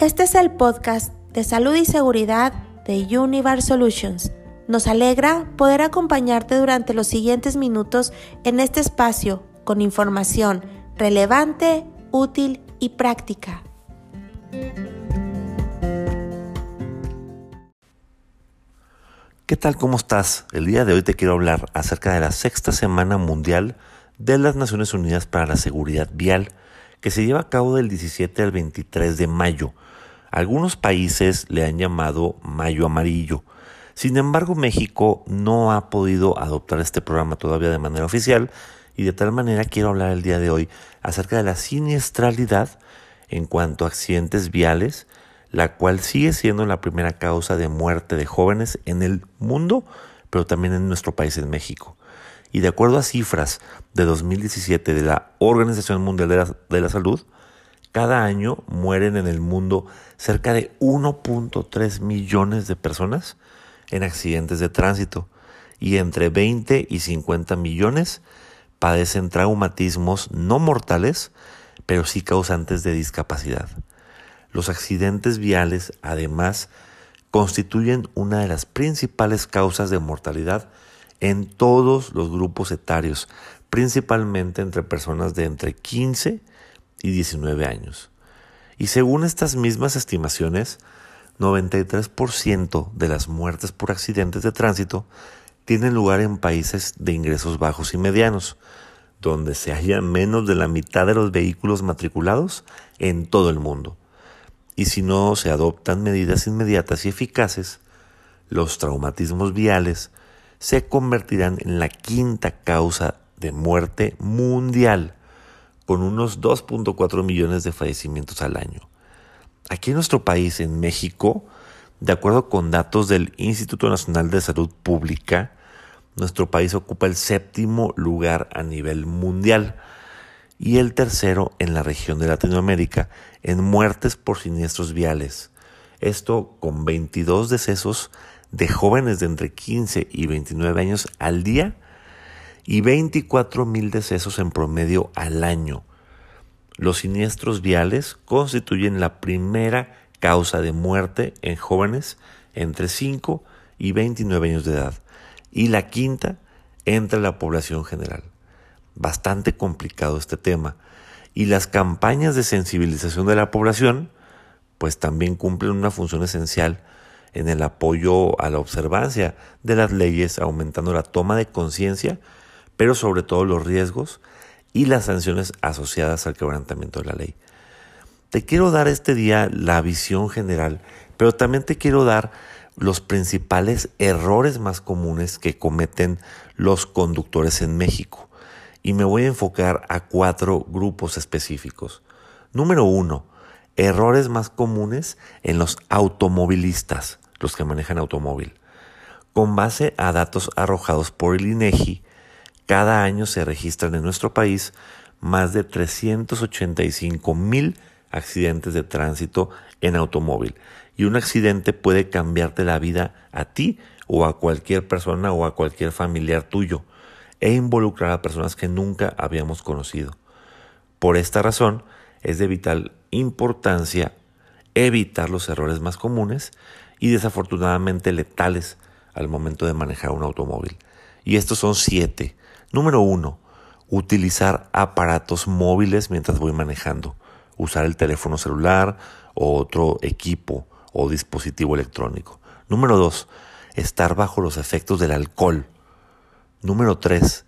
Este es el podcast de salud y seguridad de Univar Solutions. Nos alegra poder acompañarte durante los siguientes minutos en este espacio con información relevante, útil y práctica. ¿Qué tal? ¿Cómo estás? El día de hoy te quiero hablar acerca de la sexta Semana Mundial de las Naciones Unidas para la Seguridad Vial, que se lleva a cabo del 17 al 23 de mayo. Algunos países le han llamado Mayo Amarillo. Sin embargo, México no ha podido adoptar este programa todavía de manera oficial y de tal manera quiero hablar el día de hoy acerca de la siniestralidad en cuanto a accidentes viales, la cual sigue siendo la primera causa de muerte de jóvenes en el mundo, pero también en nuestro país, en México. Y de acuerdo a cifras de 2017 de la Organización Mundial de la, de la Salud, cada año mueren en el mundo cerca de 1.3 millones de personas en accidentes de tránsito y entre 20 y 50 millones padecen traumatismos no mortales, pero sí causantes de discapacidad. Los accidentes viales, además, constituyen una de las principales causas de mortalidad en todos los grupos etarios, principalmente entre personas de entre 15 y 19 años. Y según estas mismas estimaciones, 93% de las muertes por accidentes de tránsito tienen lugar en países de ingresos bajos y medianos, donde se halla menos de la mitad de los vehículos matriculados en todo el mundo. Y si no se adoptan medidas inmediatas y eficaces, los traumatismos viales se convertirán en la quinta causa de muerte mundial, con unos 2.4 millones de fallecimientos al año. Aquí en nuestro país, en México, de acuerdo con datos del Instituto Nacional de Salud Pública, nuestro país ocupa el séptimo lugar a nivel mundial y el tercero en la región de Latinoamérica en muertes por siniestros viales. Esto con 22 decesos de jóvenes de entre 15 y 29 años al día y 24 mil decesos en promedio al año. Los siniestros viales constituyen la primera causa de muerte en jóvenes entre 5 y 29 años de edad y la quinta entre la población general. Bastante complicado este tema y las campañas de sensibilización de la población pues también cumplen una función esencial en el apoyo a la observancia de las leyes, aumentando la toma de conciencia, pero sobre todo los riesgos y las sanciones asociadas al quebrantamiento de la ley. Te quiero dar este día la visión general, pero también te quiero dar los principales errores más comunes que cometen los conductores en México. Y me voy a enfocar a cuatro grupos específicos. Número uno, errores más comunes en los automovilistas los que manejan automóvil. Con base a datos arrojados por el INEGI, cada año se registran en nuestro país más de 385 mil accidentes de tránsito en automóvil. Y un accidente puede cambiarte la vida a ti o a cualquier persona o a cualquier familiar tuyo e involucrar a personas que nunca habíamos conocido. Por esta razón, es de vital importancia evitar los errores más comunes y desafortunadamente letales al momento de manejar un automóvil. Y estos son siete. Número uno, utilizar aparatos móviles mientras voy manejando. Usar el teléfono celular o otro equipo o dispositivo electrónico. Número dos, estar bajo los efectos del alcohol. Número tres,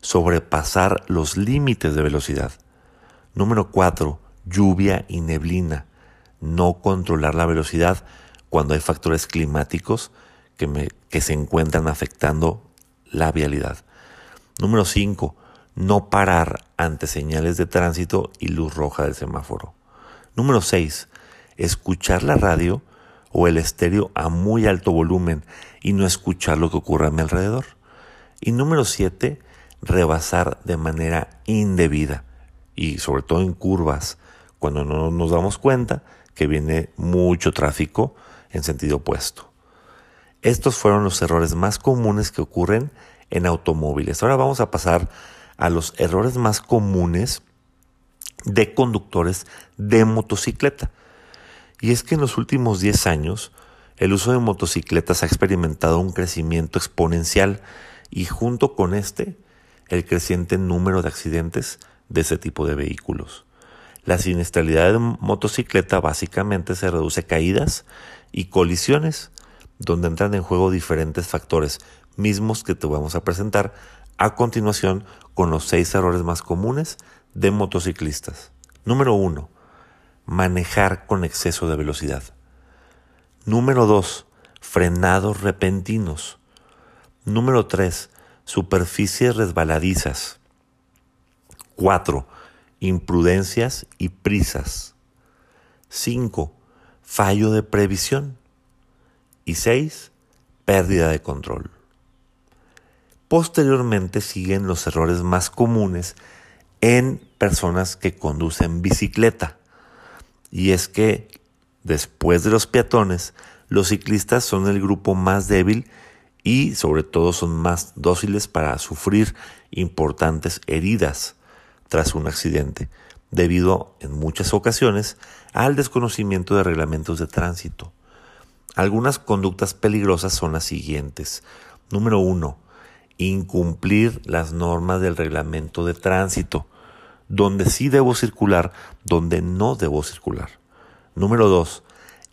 sobrepasar los límites de velocidad. Número cuatro, lluvia y neblina. No controlar la velocidad cuando hay factores climáticos que, que se encuentran afectando la vialidad. Número 5. No parar ante señales de tránsito y luz roja del semáforo. Número 6. Escuchar la radio o el estéreo a muy alto volumen y no escuchar lo que ocurre a mi alrededor. Y número 7. Rebasar de manera indebida y sobre todo en curvas cuando no nos damos cuenta que viene mucho tráfico en sentido opuesto. Estos fueron los errores más comunes que ocurren en automóviles. Ahora vamos a pasar a los errores más comunes de conductores de motocicleta. Y es que en los últimos 10 años, el uso de motocicletas ha experimentado un crecimiento exponencial y junto con este, el creciente número de accidentes de ese tipo de vehículos. La siniestralidad de motocicleta básicamente se reduce a caídas y colisiones, donde entran en juego diferentes factores, mismos que te vamos a presentar a continuación con los seis errores más comunes de motociclistas. Número 1. Manejar con exceso de velocidad. Número 2. Frenados repentinos. Número 3. Superficies resbaladizas. 4 imprudencias y prisas. 5. Fallo de previsión. Y 6. Pérdida de control. Posteriormente siguen los errores más comunes en personas que conducen bicicleta. Y es que después de los peatones, los ciclistas son el grupo más débil y sobre todo son más dóciles para sufrir importantes heridas tras un accidente, debido en muchas ocasiones al desconocimiento de reglamentos de tránsito. Algunas conductas peligrosas son las siguientes. Número uno, incumplir las normas del reglamento de tránsito, donde sí debo circular, donde no debo circular. Número dos,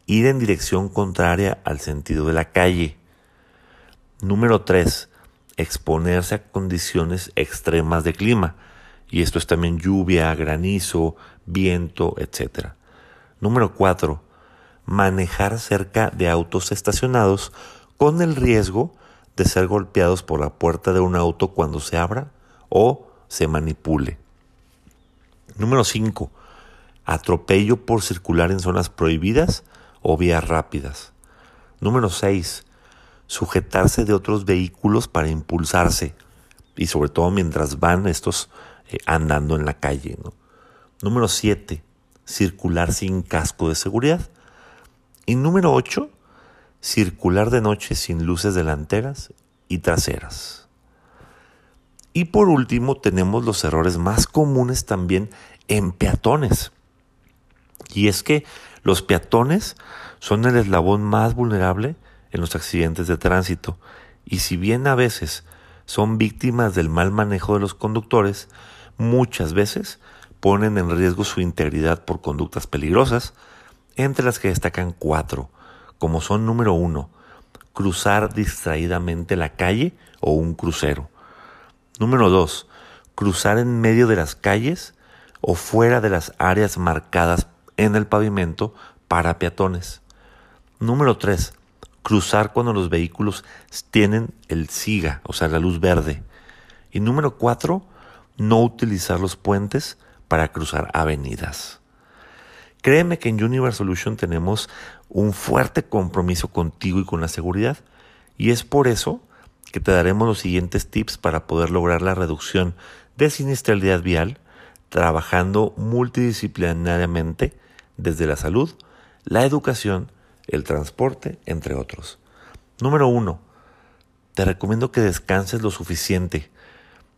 ir en dirección contraria al sentido de la calle. Número tres, exponerse a condiciones extremas de clima, y esto es también lluvia, granizo, viento, etc. Número 4. Manejar cerca de autos estacionados con el riesgo de ser golpeados por la puerta de un auto cuando se abra o se manipule. Número 5. Atropello por circular en zonas prohibidas o vías rápidas. Número 6. Sujetarse de otros vehículos para impulsarse y sobre todo mientras van estos eh, andando en la calle. Número 7, circular sin casco de seguridad. Y número 8, circular de noche sin luces delanteras y traseras. Y por último tenemos los errores más comunes también en peatones. Y es que los peatones son el eslabón más vulnerable en los accidentes de tránsito. Y si bien a veces son víctimas del mal manejo de los conductores, muchas veces ponen en riesgo su integridad por conductas peligrosas, entre las que destacan cuatro, como son número uno, cruzar distraídamente la calle o un crucero. Número dos, cruzar en medio de las calles o fuera de las áreas marcadas en el pavimento para peatones. Número tres, cruzar cuando los vehículos tienen el SIGA, o sea, la luz verde. Y número cuatro, no utilizar los puentes para cruzar avenidas. Créeme que en Universe Solution tenemos un fuerte compromiso contigo y con la seguridad y es por eso que te daremos los siguientes tips para poder lograr la reducción de siniestralidad vial trabajando multidisciplinariamente desde la salud, la educación, el transporte, entre otros. Número uno, te recomiendo que descanses lo suficiente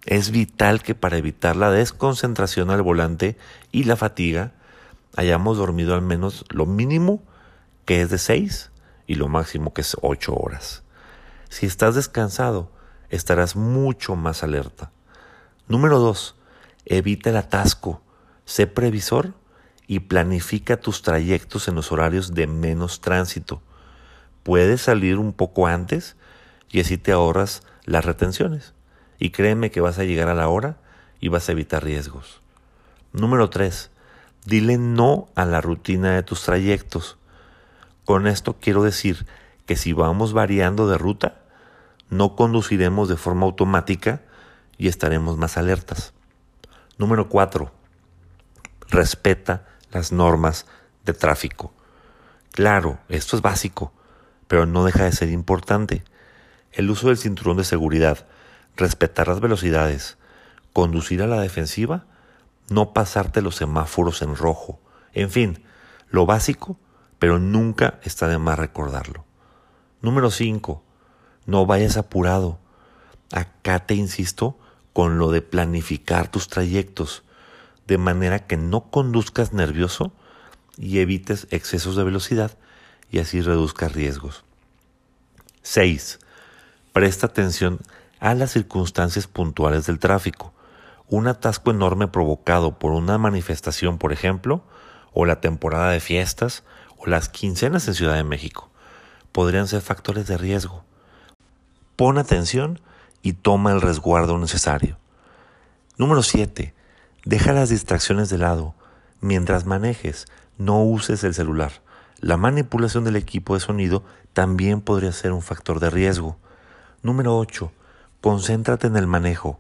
es vital que para evitar la desconcentración al volante y la fatiga, hayamos dormido al menos lo mínimo que es de 6 y lo máximo que es 8 horas. Si estás descansado, estarás mucho más alerta. Número 2. Evita el atasco. Sé previsor y planifica tus trayectos en los horarios de menos tránsito. Puedes salir un poco antes y así te ahorras las retenciones y créeme que vas a llegar a la hora y vas a evitar riesgos. Número 3. Dile no a la rutina de tus trayectos. Con esto quiero decir que si vamos variando de ruta, no conduciremos de forma automática y estaremos más alertas. Número 4. Respeta las normas de tráfico. Claro, esto es básico, pero no deja de ser importante. El uso del cinturón de seguridad respetar las velocidades, conducir a la defensiva, no pasarte los semáforos en rojo, en fin, lo básico, pero nunca está de más recordarlo. Número 5. No vayas apurado. Acá te insisto con lo de planificar tus trayectos, de manera que no conduzcas nervioso y evites excesos de velocidad y así reduzcas riesgos. 6. Presta atención a las circunstancias puntuales del tráfico. Un atasco enorme provocado por una manifestación, por ejemplo, o la temporada de fiestas, las quincenas en Ciudad de México, podrían ser factores de riesgo. Pon atención y toma el resguardo necesario. Número 7. Deja las distracciones de lado. Mientras manejes, no uses el celular. La manipulación del equipo de sonido también podría ser un factor de riesgo. Número 8. Concéntrate en el manejo.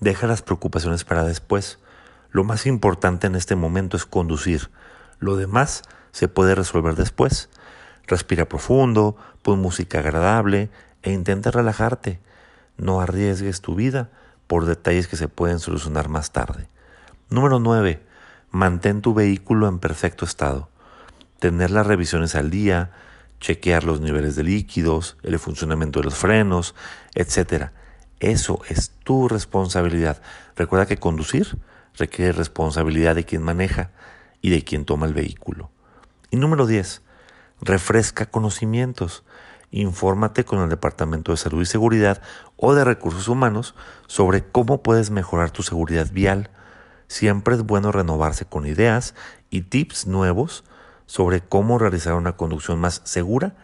Deja las preocupaciones para después. Lo más importante en este momento es conducir. Lo demás se puede resolver después. Respira profundo, pon música agradable e intenta relajarte. No arriesgues tu vida por detalles que se pueden solucionar más tarde. Número 9. Mantén tu vehículo en perfecto estado. Tener las revisiones al día, chequear los niveles de líquidos, el funcionamiento de los frenos, etc. Eso es tu responsabilidad. Recuerda que conducir requiere responsabilidad de quien maneja y de quien toma el vehículo. Y número 10. Refresca conocimientos. Infórmate con el Departamento de Salud y Seguridad o de Recursos Humanos sobre cómo puedes mejorar tu seguridad vial. Siempre es bueno renovarse con ideas y tips nuevos sobre cómo realizar una conducción más segura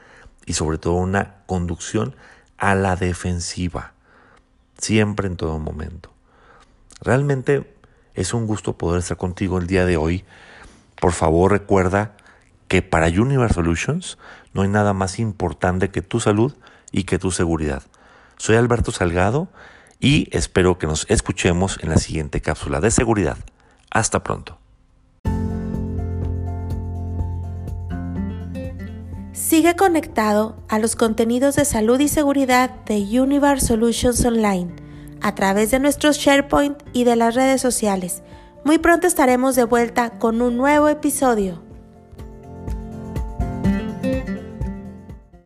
y sobre todo una conducción a la defensiva. Siempre en todo momento. Realmente es un gusto poder estar contigo el día de hoy. Por favor recuerda que para Universe Solutions no hay nada más importante que tu salud y que tu seguridad. Soy Alberto Salgado y espero que nos escuchemos en la siguiente cápsula de seguridad. Hasta pronto. Sigue conectado a los contenidos de salud y seguridad de Universe Solutions Online a través de nuestros SharePoint y de las redes sociales. Muy pronto estaremos de vuelta con un nuevo episodio.